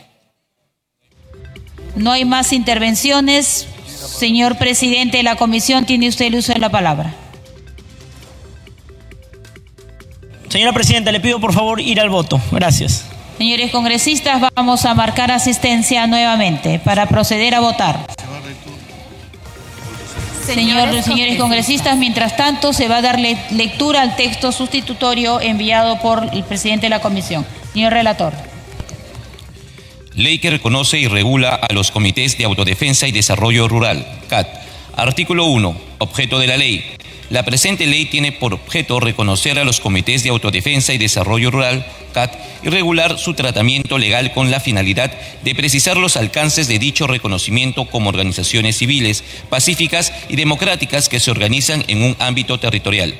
No hay más intervenciones. Señor presidente de la comisión, tiene usted el uso de la palabra. Señora presidenta, le pido por favor ir al voto. Gracias. Señores congresistas, vamos a marcar asistencia nuevamente para proceder a votar. Señores, señores congresistas, mientras tanto se va a darle lectura al texto sustitutorio enviado por el presidente de la comisión. Señor relator. Ley que reconoce y regula a los comités de autodefensa y desarrollo rural, CAT. Artículo 1. Objeto de la ley. La presente ley tiene por objeto reconocer a los comités de autodefensa y desarrollo rural, CAT, y regular su tratamiento legal con la finalidad de precisar los alcances de dicho reconocimiento como organizaciones civiles, pacíficas y democráticas que se organizan en un ámbito territorial.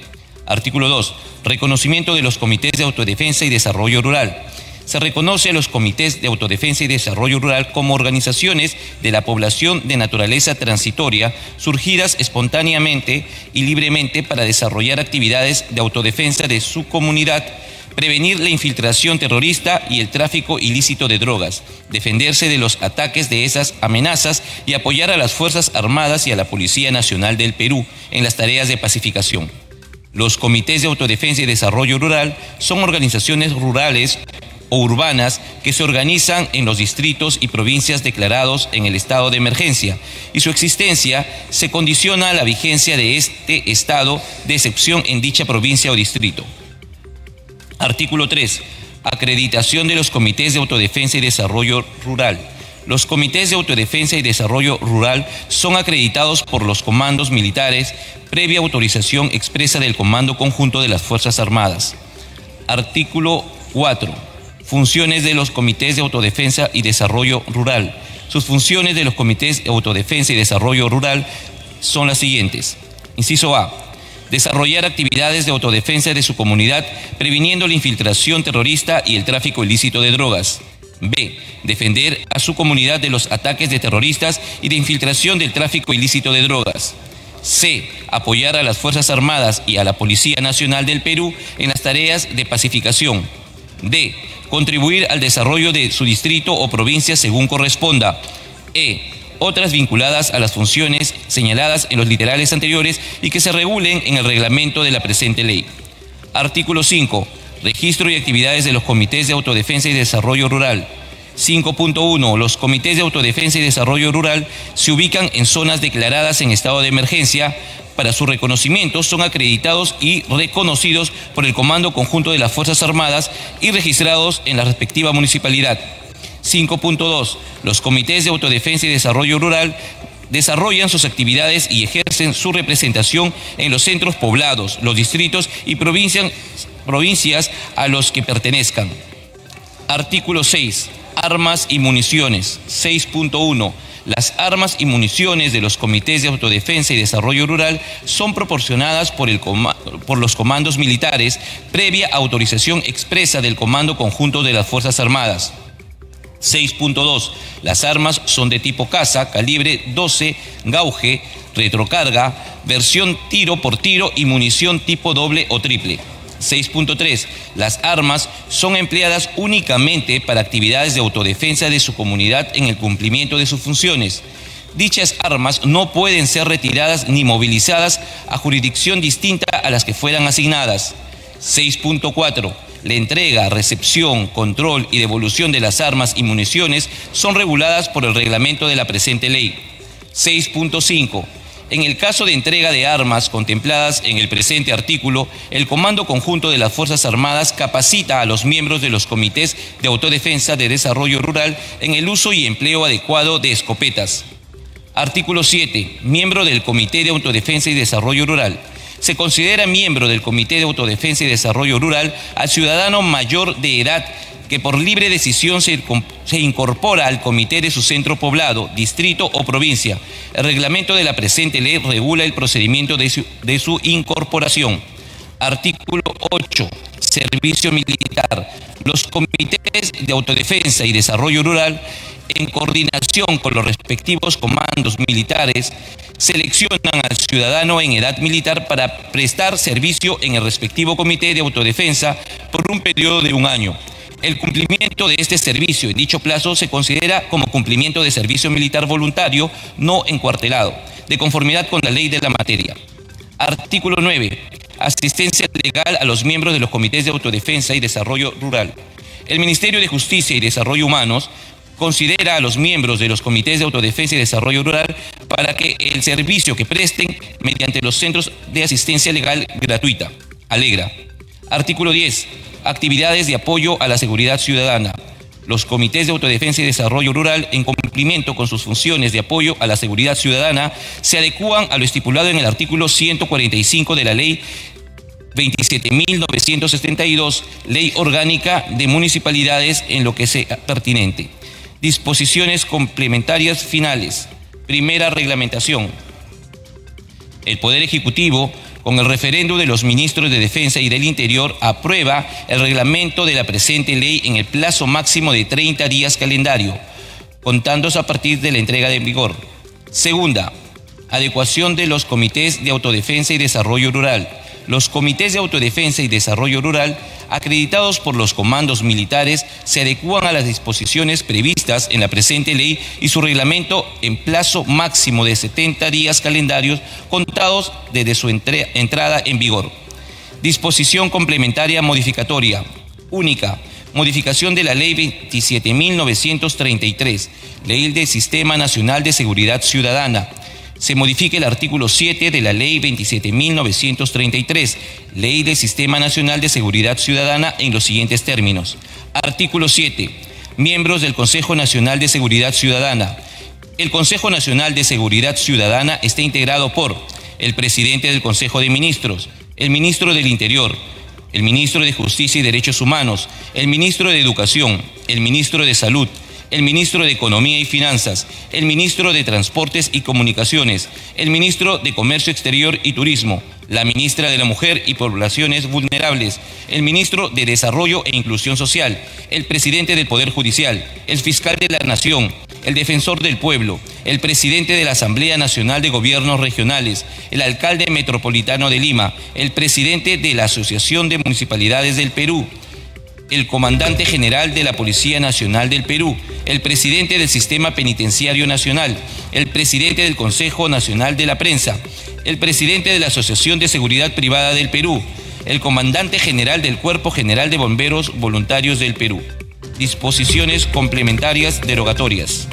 Artículo 2. Reconocimiento de los comités de autodefensa y desarrollo rural se reconoce a los comités de autodefensa y desarrollo rural como organizaciones de la población de naturaleza transitoria surgidas espontáneamente y libremente para desarrollar actividades de autodefensa de su comunidad, prevenir la infiltración terrorista y el tráfico ilícito de drogas, defenderse de los ataques de esas amenazas y apoyar a las Fuerzas Armadas y a la Policía Nacional del Perú en las tareas de pacificación. Los comités de autodefensa y desarrollo rural son organizaciones rurales o urbanas que se organizan en los distritos y provincias declarados en el estado de emergencia y su existencia se condiciona a la vigencia de este estado de excepción en dicha provincia o distrito. Artículo 3. Acreditación de los comités de autodefensa y desarrollo rural. Los comités de autodefensa y desarrollo rural son acreditados por los comandos militares previa autorización expresa del Comando Conjunto de las Fuerzas Armadas. Artículo 4 Funciones de los comités de autodefensa y desarrollo rural. Sus funciones de los comités de autodefensa y desarrollo rural son las siguientes. Inciso A. Desarrollar actividades de autodefensa de su comunidad, previniendo la infiltración terrorista y el tráfico ilícito de drogas. B. Defender a su comunidad de los ataques de terroristas y de infiltración del tráfico ilícito de drogas. C. Apoyar a las Fuerzas Armadas y a la Policía Nacional del Perú en las tareas de pacificación. D contribuir al desarrollo de su distrito o provincia según corresponda. E. Otras vinculadas a las funciones señaladas en los literales anteriores y que se regulen en el reglamento de la presente ley. Artículo 5. Registro y actividades de los comités de autodefensa y desarrollo rural. 5.1. Los comités de autodefensa y desarrollo rural se ubican en zonas declaradas en estado de emergencia para su reconocimiento son acreditados y reconocidos por el Comando Conjunto de las Fuerzas Armadas y registrados en la respectiva municipalidad. 5.2. Los comités de autodefensa y desarrollo rural desarrollan sus actividades y ejercen su representación en los centros poblados, los distritos y provincias, a los que pertenezcan. Artículo 6. Armas y municiones. 6.1 las armas y municiones de los comités de autodefensa y desarrollo rural son proporcionadas por, por los comandos militares previa autorización expresa del Comando Conjunto de las Fuerzas Armadas. 6.2. Las armas son de tipo caza, calibre 12, gauge, retrocarga, versión tiro por tiro y munición tipo doble o triple. 6.3. Las armas son empleadas únicamente para actividades de autodefensa de su comunidad en el cumplimiento de sus funciones. Dichas armas no pueden ser retiradas ni movilizadas a jurisdicción distinta a las que fueran asignadas. 6.4. La entrega, recepción, control y devolución de las armas y municiones son reguladas por el reglamento de la presente ley. 6.5 en el caso de entrega de armas contempladas en el presente artículo, el Comando Conjunto de las Fuerzas Armadas capacita a los miembros de los comités de autodefensa de desarrollo rural en el uso y empleo adecuado de escopetas. Artículo 7. Miembro del Comité de Autodefensa y Desarrollo Rural. Se considera miembro del Comité de Autodefensa y Desarrollo Rural al ciudadano mayor de edad que por libre decisión se, incorpora al comité de su centro poblado, distrito o provincia. El reglamento de la presente ley regula el procedimiento de su, de su incorporación. Artículo 8. Servicio militar. Los comités de autodefensa y desarrollo rural en coordinación con los respectivos comandos militares, seleccionan al ciudadano en edad militar para prestar servicio en el respectivo comité de autodefensa por un periodo de un año. El cumplimiento de este servicio en dicho plazo se considera como cumplimiento de servicio militar voluntario no encuartelado, de conformidad con la ley de la materia. Artículo 9. Asistencia legal a los miembros de los comités de autodefensa y desarrollo rural. El Ministerio de Justicia y Desarrollo Humanos considera a los miembros de los comités de autodefensa y desarrollo rural para que el servicio que presten mediante los centros de asistencia legal gratuita. Alegra. Artículo 10. Actividades de apoyo a la seguridad ciudadana. Los comités de autodefensa y desarrollo rural, en cumplimiento con sus funciones de apoyo a la seguridad ciudadana, se adecúan a lo estipulado en el artículo 145 de la ley 27.972, Ley Orgánica de Municipalidades en lo que sea pertinente. Disposiciones complementarias finales. Primera reglamentación. El Poder Ejecutivo, con el referendo de los ministros de Defensa y del Interior, aprueba el reglamento de la presente ley en el plazo máximo de 30 días calendario, contándose a partir de la entrega de vigor. Segunda, adecuación de los comités de autodefensa y desarrollo rural los comités de autodefensa y desarrollo rural, acreditados por los comandos militares, se adecúan a las disposiciones previstas en la presente ley y su reglamento en plazo máximo de 70 días calendarios contados desde su entrada en vigor. Disposición complementaria modificatoria. Única. Modificación de la Ley 27.933, Ley del Sistema Nacional de Seguridad Ciudadana se modifique el artículo 7 de la Ley 27.933, Ley del Sistema Nacional de Seguridad Ciudadana, en los siguientes términos. Artículo 7. Miembros del Consejo Nacional de Seguridad Ciudadana. El Consejo Nacional de Seguridad Ciudadana está integrado por el presidente del Consejo de Ministros, el ministro del Interior, el ministro de Justicia y Derechos Humanos, el ministro de Educación, el ministro de Salud, el ministro de Economía y Finanzas, el ministro de Transportes y Comunicaciones, el ministro de Comercio Exterior y Turismo, la ministra de la Mujer y Poblaciones Vulnerables, el ministro de Desarrollo e Inclusión Social, el presidente del Poder Judicial, el fiscal de la Nación, el defensor del pueblo, el presidente de la Asamblea Nacional de Gobiernos Regionales, el alcalde metropolitano de Lima, el presidente de la Asociación de Municipalidades del Perú, el comandante general de la Policía Nacional del Perú, el presidente del Sistema Penitenciario Nacional, el presidente del Consejo Nacional de la Prensa, el presidente de la Asociación de Seguridad Privada del Perú, el comandante general del Cuerpo General de Bomberos Voluntarios del Perú. Disposiciones complementarias derogatorias.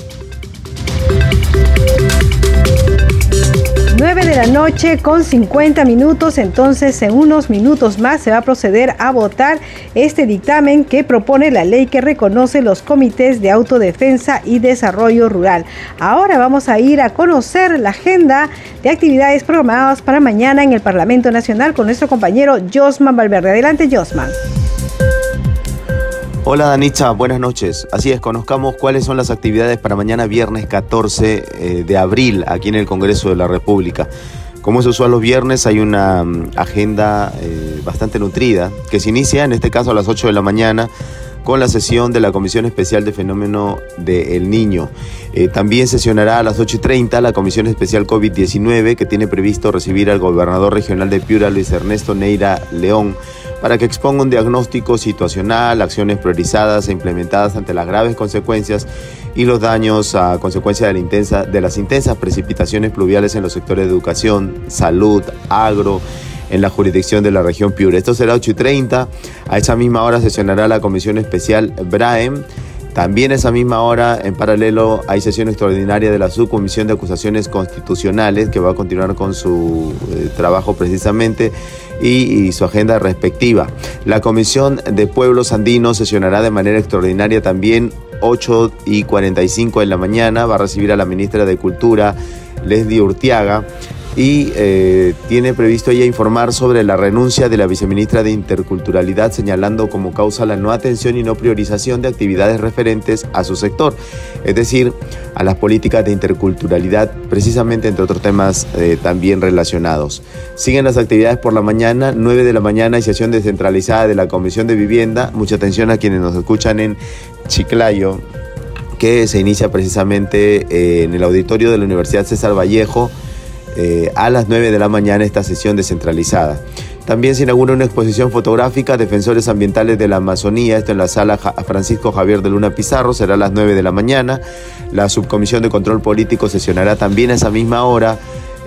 9 de la noche con 50 minutos, entonces en unos minutos más se va a proceder a votar este dictamen que propone la ley que reconoce los comités de autodefensa y desarrollo rural. Ahora vamos a ir a conocer la agenda de actividades programadas para mañana en el Parlamento Nacional con nuestro compañero Josman Valverde. Adelante, Josman. Hola Danitza, buenas noches. Así es, conozcamos cuáles son las actividades para mañana viernes 14 eh, de abril aquí en el Congreso de la República. Como es usual los viernes, hay una mm, agenda eh, bastante nutrida que se inicia en este caso a las 8 de la mañana con la sesión de la Comisión Especial de Fenómeno del Niño. Eh, también sesionará a las 8.30 la Comisión Especial COVID-19 que tiene previsto recibir al gobernador regional de Piura, Luis Ernesto Neira León para que exponga un diagnóstico situacional, acciones priorizadas e implementadas ante las graves consecuencias y los daños a consecuencia de, la intensa, de las intensas precipitaciones pluviales en los sectores de educación, salud, agro, en la jurisdicción de la región Piura. Esto será 8 y 30. A esa misma hora sesionará la Comisión Especial BRAEM. También a esa misma hora, en paralelo, hay sesión extraordinaria de la Subcomisión de Acusaciones Constitucionales que va a continuar con su eh, trabajo precisamente y, su agenda respectiva. La Comisión de Pueblos Andinos sesionará de manera extraordinaria también 8 y 45 de la mañana. Va a recibir a la ministra de Cultura, Leslie Urtiaga. Y eh, tiene previsto ella informar sobre la renuncia de la viceministra de Interculturalidad, señalando como causa la no atención y no priorización de actividades referentes a su sector, es decir, a las políticas de interculturalidad, precisamente entre otros temas eh, también relacionados. Siguen las actividades por la mañana, 9 de la mañana y sesión descentralizada de la Comisión de Vivienda. Mucha atención a quienes nos escuchan en Chiclayo, que se inicia precisamente eh, en el auditorio de la Universidad César Vallejo eh, a las 9 de la mañana esta sesión descentralizada. También se inaugura una exposición fotográfica Defensores Ambientales de la Amazonía, esto en la sala Francisco Javier de Luna Pizarro, será a las 9 de la mañana. La Subcomisión de Control Político sesionará también a esa misma hora.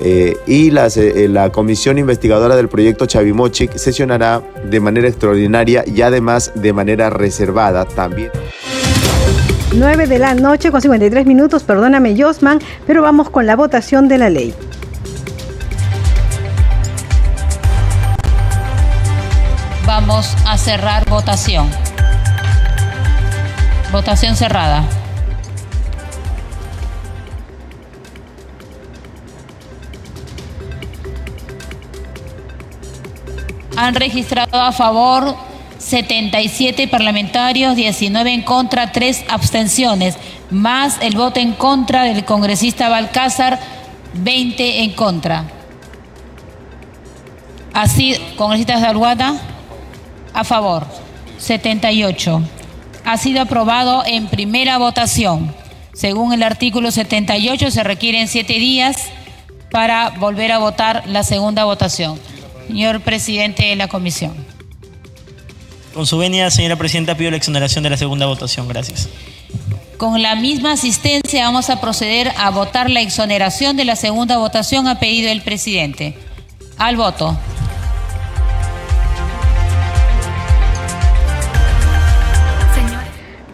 Eh, y eh, la, Comisión Investigadora del Proyecto Chavimochic sesionará de manera extraordinaria y además de manera reservada también. 9 de la noche con 53 minutos, perdóname Josman, pero vamos con la votación de la ley. Vamos a cerrar votación. Votación cerrada. Han registrado a favor 77 parlamentarios, 19 en contra, 3 abstenciones, más el voto en contra del congresista Balcázar, 20 en contra. Así, congresistas de Alguada, a favor, 78. Ha sido aprobado en primera votación. Según el artículo 78, se requieren siete días para volver a votar la segunda votación. Señor presidente de la comisión. Con su venia, señora presidenta, pido la exoneración de la segunda votación. Gracias. Con la misma asistencia vamos a proceder a votar la exoneración de la segunda votación a pedido del presidente. Al voto.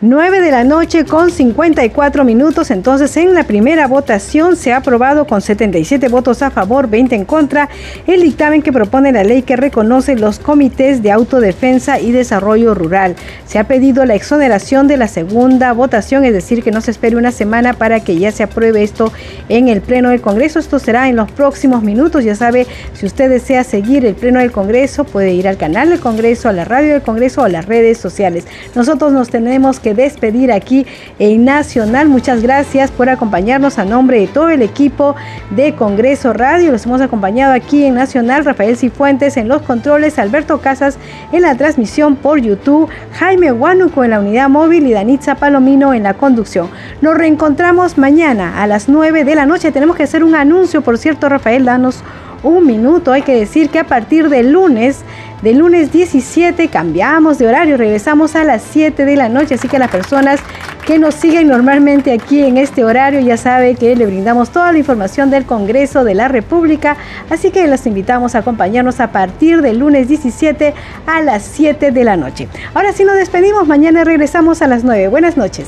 9 de la noche con 54 minutos. Entonces, en la primera votación se ha aprobado con 77 votos a favor, 20 en contra, el dictamen que propone la ley que reconoce los comités de autodefensa y desarrollo rural. Se ha pedido la exoneración de la segunda votación, es decir, que no se espere una semana para que ya se apruebe esto en el Pleno del Congreso. Esto será en los próximos minutos. Ya sabe, si usted desea seguir el Pleno del Congreso, puede ir al canal del Congreso, a la radio del Congreso o a las redes sociales. Nosotros nos tenemos que despedir aquí en Nacional. Muchas gracias por acompañarnos a nombre de todo el equipo de Congreso Radio. Los hemos acompañado aquí en Nacional, Rafael Cifuentes en los controles, Alberto Casas en la transmisión por YouTube, Jaime Huánuco en la unidad móvil y Danitza Palomino en la conducción. Nos reencontramos mañana a las 9 de la noche. Tenemos que hacer un anuncio, por cierto, Rafael, danos un minuto. Hay que decir que a partir del lunes, del lunes 17, cambiamos de horario, regresamos a las 7 de la noche. Así que las personas que nos siguen normalmente aquí en este horario ya sabe que le brindamos toda la información del Congreso de la República. Así que los invitamos a acompañarnos a partir del lunes 17 a las 7 de la noche. Ahora sí nos despedimos, mañana regresamos a las 9. Buenas noches.